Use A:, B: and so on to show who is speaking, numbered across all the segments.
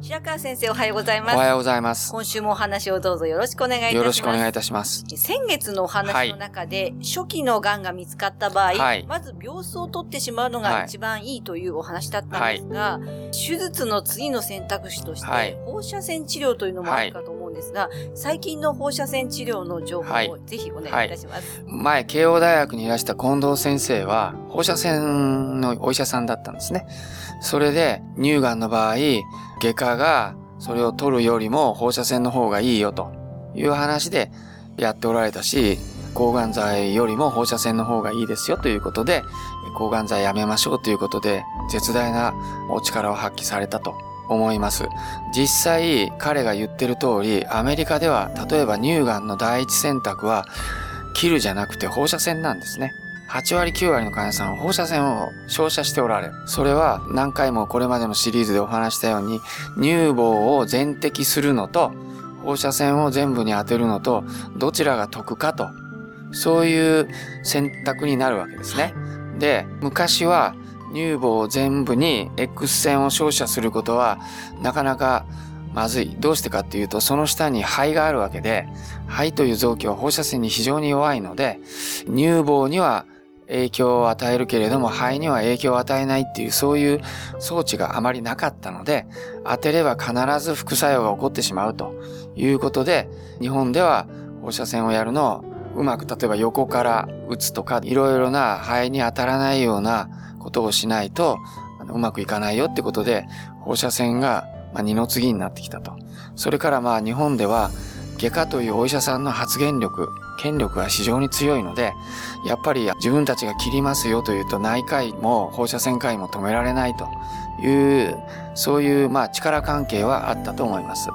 A: 白川先生おはようございます。
B: おはようございます。
A: 今週もお話をどうぞよろしくお願いいたします。
B: よろしくお願いいたします。
A: 先月のお話の中で、初期の癌が見つかった場合、
B: はい。
A: まず病巣を取ってしまうのが一番いいというお話だったんですが、手術の次の選択肢として、
B: はい。
A: 放射線治療というのもあるかと思うんですが、最近の放射線治療の情報
B: はい。
A: をぜひお願いいたします。
B: 前、慶応大学にいらした近藤先生は、放射線のお医者さんだったんですね。それで、乳がんの場合、外科がそれを取るよりも放射線の方がいいよという話でやっておられたし、抗がん剤よりも放射線の方がいいですよということで、抗がん剤やめましょうということで、絶大なお力を発揮されたと思います。実際、彼が言ってる通り、アメリカでは、例えば乳がんの第一選択は、切るじゃなくて放射線なんですね。8割9割の患者さんは放射線を照射しておられる。それは何回もこれまでのシリーズでお話したように乳房を全摘するのと放射線を全部に当てるのとどちらが得かとそういう選択になるわけですね。で、昔は乳房全部に X 線を照射することはなかなかまずい。どうしてかっていうと、その下に肺があるわけで、肺という臓器は放射線に非常に弱いので、乳房には影響を与えるけれども肺には影響を与えないっていうそういう装置があまりなかったので当てれば必ず副作用が起こってしまうということで日本では放射線をやるのをうまく例えば横から打つとかいろいろな肺に当たらないようなことをしないとうまくいかないよってことで放射線が二の次になってきたと。それからまあ日本では外科というお医者さんの発言力、権力が非常に強いので、やっぱり自分たちが切りますよというと内科医も放射線科医も止められないという、そういうまあ力関係はあったと思います。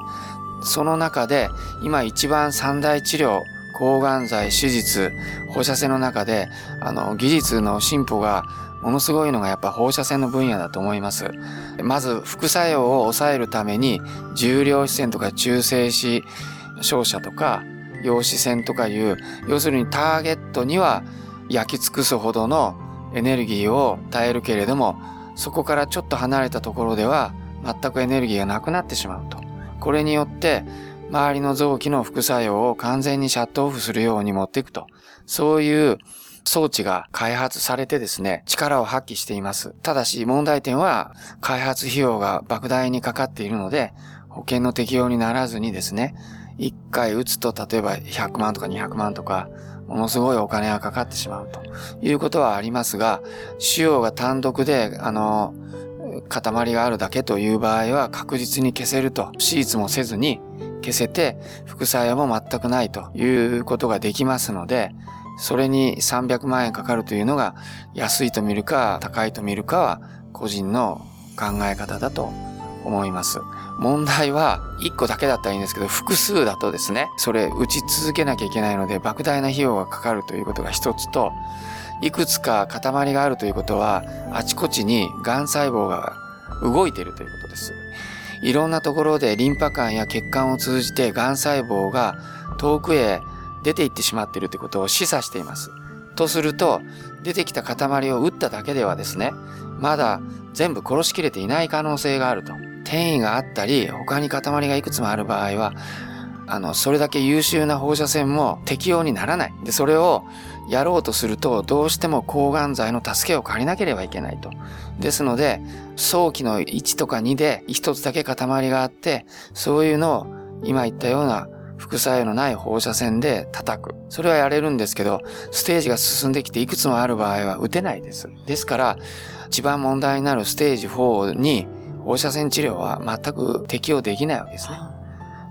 B: その中で今一番三大治療、抗がん剤、手術、放射線の中で、あの、技術の進歩がものすごいのがやっぱ放射線の分野だと思います。まず副作用を抑えるために重量子線とか中性子照射とか陽子線とかいう要するにターゲットには焼き尽くすほどのエネルギーを与えるけれどもそこからちょっと離れたところでは全くエネルギーがなくなってしまうと。これによって周りの臓器の副作用を完全にシャットオフするように持っていくと。そういう装置が開発されてですね、力を発揮しています。ただし問題点は開発費用が莫大にかかっているので、保険の適用にならずにですね、1回打つと例えば100万とか200万とか、ものすごいお金がかかってしまうということはありますが、腫瘍が単独で、あの、塊があるだけという場合は確実に消せると、手術もせずに消せて副作用も全くないということができますので、それに300万円かかるというのが安いと見るか高いと見るかは個人の考え方だと思います。問題は1個だけだったらいいんですけど複数だとですねそれ打ち続けなきゃいけないので莫大な費用がかかるということが一つといくつか塊があるということはあちこちに癌細胞が動いているということです。いろんなところでリンパ管や血管を通じて癌細胞が遠くへ出ていってしまっているということを示唆しています。とすると出てきた塊を打っただけではですねまだ全部殺しきれていない可能性があると。転移があったり他に塊がいくつもある場合はあのそれだけ優秀な放射線も適用にならないでそれをやろうとするとどうしても抗がん剤の助けを借りなければいけないとですので早期の1とか2で1つだけ塊があってそういうのを今言ったような副作用のない放射線で叩く。それはやれるんですけど、ステージが進んできていくつもある場合は打てないです。ですから、一番問題になるステージ4に放射線治療は全く適用できないわけですね。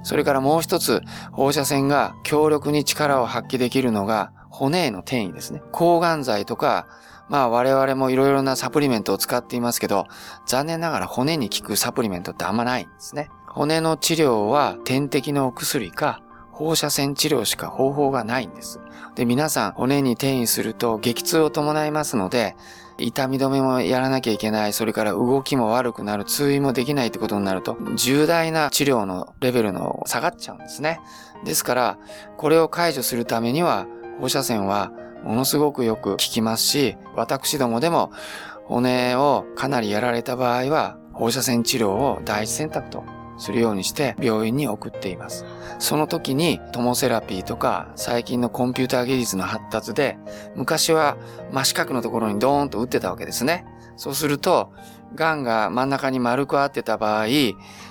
B: それからもう一つ、放射線が強力に力を発揮できるのが骨への転移ですね。抗がん剤とか、まあ我々もいろいろなサプリメントを使っていますけど、残念ながら骨に効くサプリメントってあんまないんですね。骨の治療は点滴のお薬か放射線治療しか方法がないんです。で、皆さん骨に転移すると激痛を伴いますので、痛み止めもやらなきゃいけない、それから動きも悪くなる、通院もできないってことになると、重大な治療のレベルの下がっちゃうんですね。ですから、これを解除するためには、放射線はものすごくよく効きますし、私どもでも骨をかなりやられた場合は、放射線治療を第一選択とするようにして病院に送っています。その時にトモセラピーとか最近のコンピューター技術の発達で昔は真四角のところにドーンと打ってたわけですね。そうすると、癌が真ん中に丸く合ってた場合、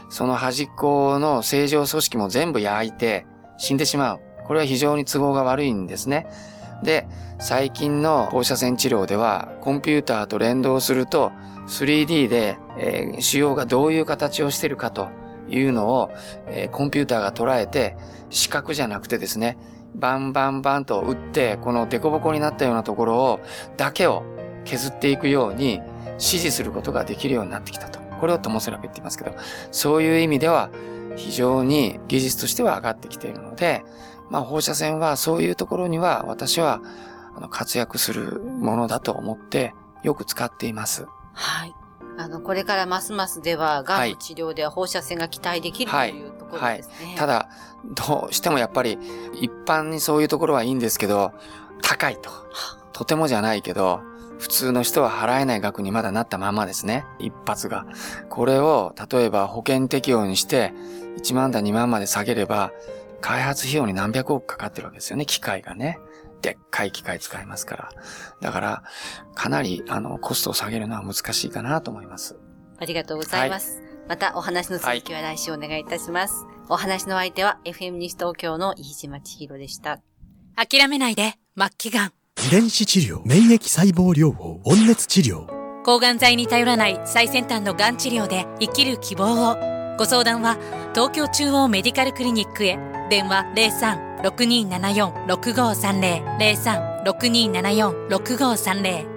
B: その端っこの正常組織も全部焼いて死んでしまう。これは非常に都合が悪いんですね。で、最近の放射線治療ではコンピューターと連動すると 3D で、えー、腫瘍がどういう形をしてるかというのを、えー、コンピューターが捉えて、四角じゃなくてですね、バンバンバンと打って、この凸凹になったようなところを、だけを削っていくように指示することができるようになってきたと。これをトモセラピって言いますけど、そういう意味では非常に技術としては上がってきているので、まあ放射線はそういうところには私は活躍するものだと思ってよく使っています。
A: はい。あの、これからますますでは、がんの治療では放射線が期待できる、はい、というところですね、はいはい。
B: ただ、どうしてもやっぱり、一般にそういうところはいいんですけど、高いと。とてもじゃないけど、普通の人は払えない額にまだなったままですね。一発が。これを、例えば保険適用にして、1万だ2万まで下げれば、開発費用に何百億かかってるわけですよね、機械がね。でっかい機械使いますから。だから、かなり、あの、コストを下げるのは難しいかなと思います。
A: ありがとうございます。はい、また、お話の続きは来週お願いいたします。はい、お話の相手は、FM 西東京の飯島千尋でした。
C: 諦めないで、末期がん。
D: 遺伝子治療、免疫細胞療法、温熱治療。
C: 抗がん剤に頼らない最先端のがん治療で生きる希望を。ご相談は、東京中央メディカルクリニックへ。電話03-6274-6530。03-6274-6530